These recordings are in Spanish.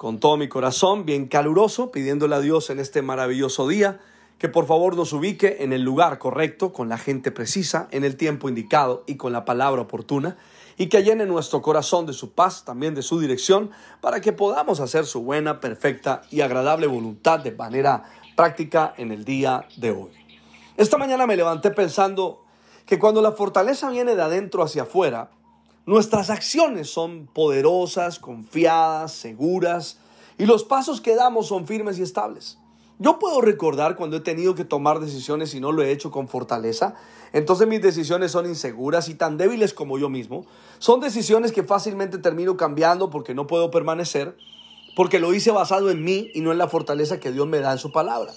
con todo mi corazón, bien caluroso, pidiéndole a Dios en este maravilloso día que por favor nos ubique en el lugar correcto, con la gente precisa, en el tiempo indicado y con la palabra oportuna, y que llene nuestro corazón de su paz, también de su dirección, para que podamos hacer su buena, perfecta y agradable voluntad de manera práctica en el día de hoy. Esta mañana me levanté pensando que cuando la fortaleza viene de adentro hacia afuera, Nuestras acciones son poderosas, confiadas, seguras y los pasos que damos son firmes y estables. Yo puedo recordar cuando he tenido que tomar decisiones y no lo he hecho con fortaleza. Entonces mis decisiones son inseguras y tan débiles como yo mismo. Son decisiones que fácilmente termino cambiando porque no puedo permanecer, porque lo hice basado en mí y no en la fortaleza que Dios me da en su palabra.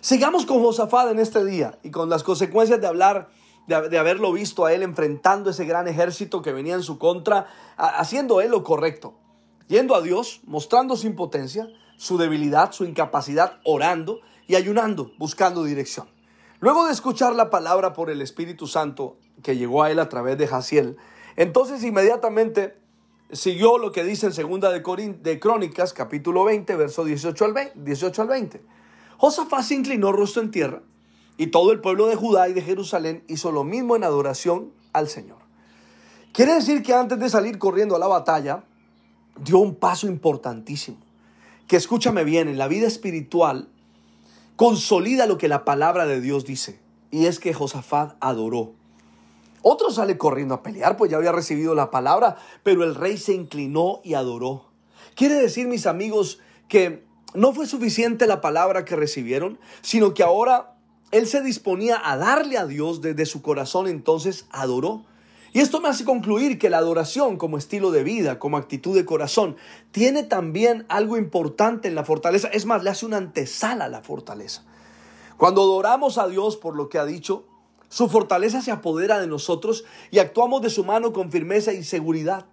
Sigamos con Josafat en este día y con las consecuencias de hablar de, haberlo visto a él enfrentando ese gran ejército que venía en su contra, haciendo él lo correcto, yendo a Dios, mostrando su impotencia, su debilidad, su incapacidad, orando y ayunando, buscando dirección. Luego de escuchar la palabra por el Espíritu Santo que llegó a él a través de Jaciel, entonces inmediatamente siguió lo que dice en segunda de, de Crónicas, capítulo 20, verso 18 al 20. 18 al 20. Josafat se inclinó rostro en tierra y todo el pueblo de Judá y de Jerusalén hizo lo mismo en adoración al Señor. Quiere decir que antes de salir corriendo a la batalla, dio un paso importantísimo. Que escúchame bien, en la vida espiritual consolida lo que la palabra de Dios dice. Y es que Josafat adoró. Otro sale corriendo a pelear, pues ya había recibido la palabra, pero el rey se inclinó y adoró. Quiere decir, mis amigos, que no fue suficiente la palabra que recibieron, sino que ahora él se disponía a darle a Dios desde su corazón, entonces adoró. Y esto me hace concluir que la adoración como estilo de vida, como actitud de corazón, tiene también algo importante en la fortaleza. Es más, le hace una antesala a la fortaleza. Cuando adoramos a Dios por lo que ha dicho, su fortaleza se apodera de nosotros y actuamos de su mano con firmeza y seguridad.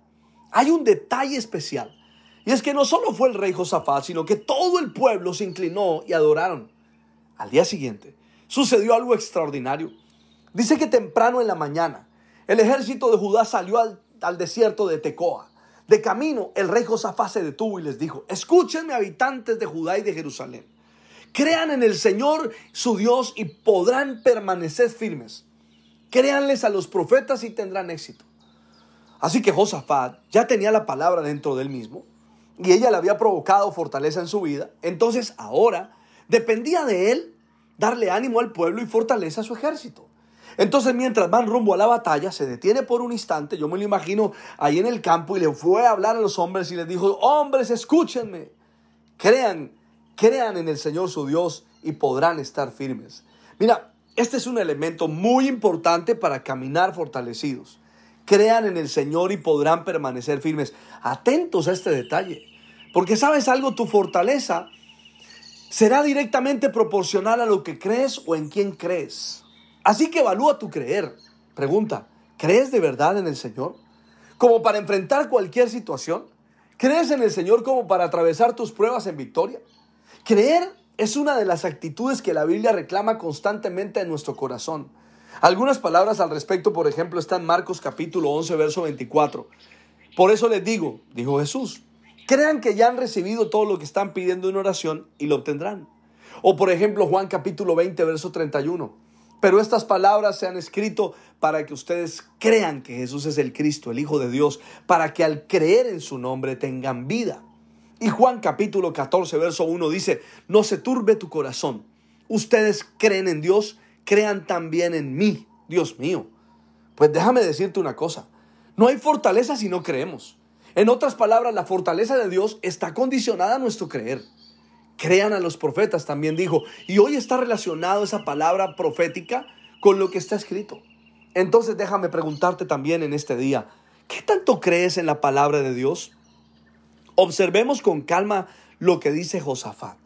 Hay un detalle especial. Y es que no solo fue el rey Josafat, sino que todo el pueblo se inclinó y adoraron. Al día siguiente, sucedió algo extraordinario. Dice que temprano en la mañana el ejército de Judá salió al, desierto de Tecoa. De camino, el rey Josafá se detuvo y les dijo, escúchenme habitantes de Judá y de Jerusalén. Crean en el Señor su Dios y podrán permanecer firmes. Créanles a los profetas y tendrán éxito. Así que Josafat ya tenía la palabra dentro de él mismo y ella le había provocado fortaleza en su vida. Entonces ahora dependía de él darle ánimo al pueblo y fortaleza a su ejército. Entonces, mientras van rumbo a la batalla, se detiene por un instante, yo me lo imagino ahí en el campo, y le fue a hablar a los hombres y les dijo, hombres, escúchenme, crean, crean en el Señor su Dios y podrán estar firmes. Mira, este es un elemento muy importante para caminar fortalecidos. Crean en el Señor y podrán permanecer firmes. Atentos a este detalle, porque sabes algo, tu fortaleza será directamente proporcional a lo que crees o en quién crees. Así que evalúa tu creer. Pregunta, ¿crees de verdad en el Señor? Como para enfrentar cualquier situación. ¿Crees en el Señor como para atravesar tus pruebas en victoria? Creer es una de las actitudes que la Biblia reclama constantemente en nuestro corazón. Algunas palabras al respecto, por ejemplo, están en Marcos capítulo 11, verso 24. Por eso les digo, dijo Jesús, crean que ya han recibido todo lo que están pidiendo en oración y lo obtendrán. O por ejemplo Juan capítulo 20, verso 31. Pero estas palabras se han escrito para que ustedes crean que Jesús es el Cristo, el Hijo de Dios, para que al creer en su nombre tengan vida. Y Juan capítulo 14, verso 1 dice, no se turbe tu corazón. Ustedes creen en Dios, crean también en mí, Dios mío. Pues déjame decirte una cosa, no hay fortaleza si no creemos. En otras palabras, la fortaleza de Dios está condicionada a nuestro creer. Crean a los profetas, también dijo. Y hoy está relacionado esa palabra profética con lo que está escrito. Entonces déjame preguntarte también en este día, ¿qué tanto crees en la palabra de Dios? Observemos con calma lo que dice Josafat.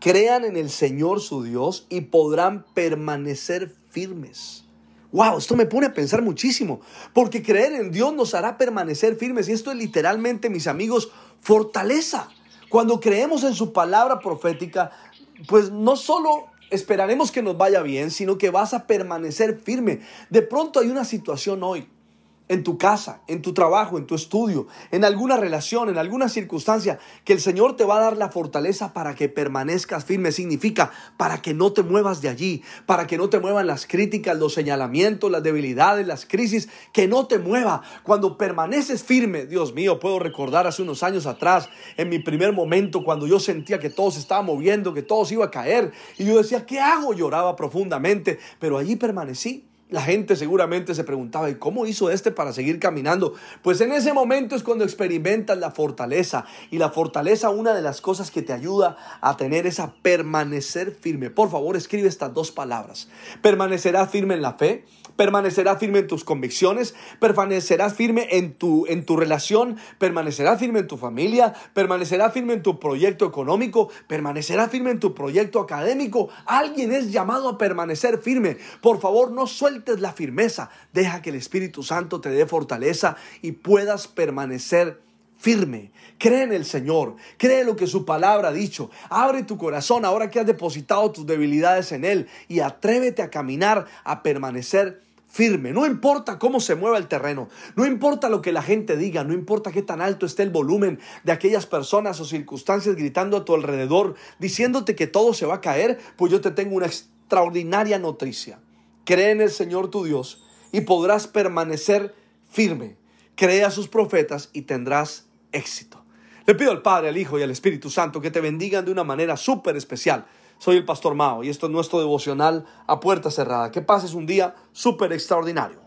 crean en el Señor su Dios y podrán permanecer firmes. Wow, esto me pone a pensar muchísimo, porque creer en Dios nos hará permanecer firmes y esto es literalmente, mis amigos, fortaleza. Cuando creemos en su palabra profética, pues no solo esperaremos que nos vaya bien, sino que vas a permanecer firme. De pronto hay una situación hoy en tu casa, en tu trabajo, en tu estudio, en alguna relación, en alguna circunstancia, que el Señor te va a dar la fortaleza para que permanezcas firme. Significa para que no te muevas de allí, para que no te muevan las críticas, los señalamientos, las debilidades, las crisis, que no te mueva. Cuando permaneces firme, Dios mío, puedo recordar hace unos años atrás, en mi primer momento, cuando yo sentía que todo se estaba moviendo, que todo se iba a caer, y yo decía, ¿qué hago? Lloraba profundamente, pero allí permanecí. La gente seguramente se preguntaba, ¿y cómo hizo este para seguir caminando? Pues en ese momento es cuando experimentas la fortaleza. Y la fortaleza, una de las cosas que te ayuda a tener es a permanecer firme. Por favor, escribe estas dos palabras. Permanecerá firme en la fe permanecerás firme en tus convicciones, permanecerás firme en tu, en tu relación, permanecerás firme en tu familia, permanecerás firme en tu proyecto económico, permanecerás firme en tu proyecto académico. Alguien es llamado a permanecer firme. Por favor, no sueltes la firmeza. Deja que el Espíritu Santo te dé fortaleza y puedas permanecer firme. Cree en el Señor, cree lo que su palabra ha dicho. Abre tu corazón ahora que has depositado tus debilidades en Él y atrévete a caminar, a permanecer firme. No importa cómo se mueva el terreno, no importa lo que la gente diga, no importa qué tan alto esté el volumen de aquellas personas o circunstancias gritando a tu alrededor, diciéndote que todo se va a caer, pues yo te tengo una extraordinaria noticia. Cree en el Señor tu Dios y podrás permanecer firme. Cree a sus profetas y tendrás éxito. Le pido al Padre, al Hijo y al Espíritu Santo que te bendigan de una manera súper especial. Soy el Pastor Mao y esto es nuestro devocional a puerta cerrada. Que pases un día súper extraordinario.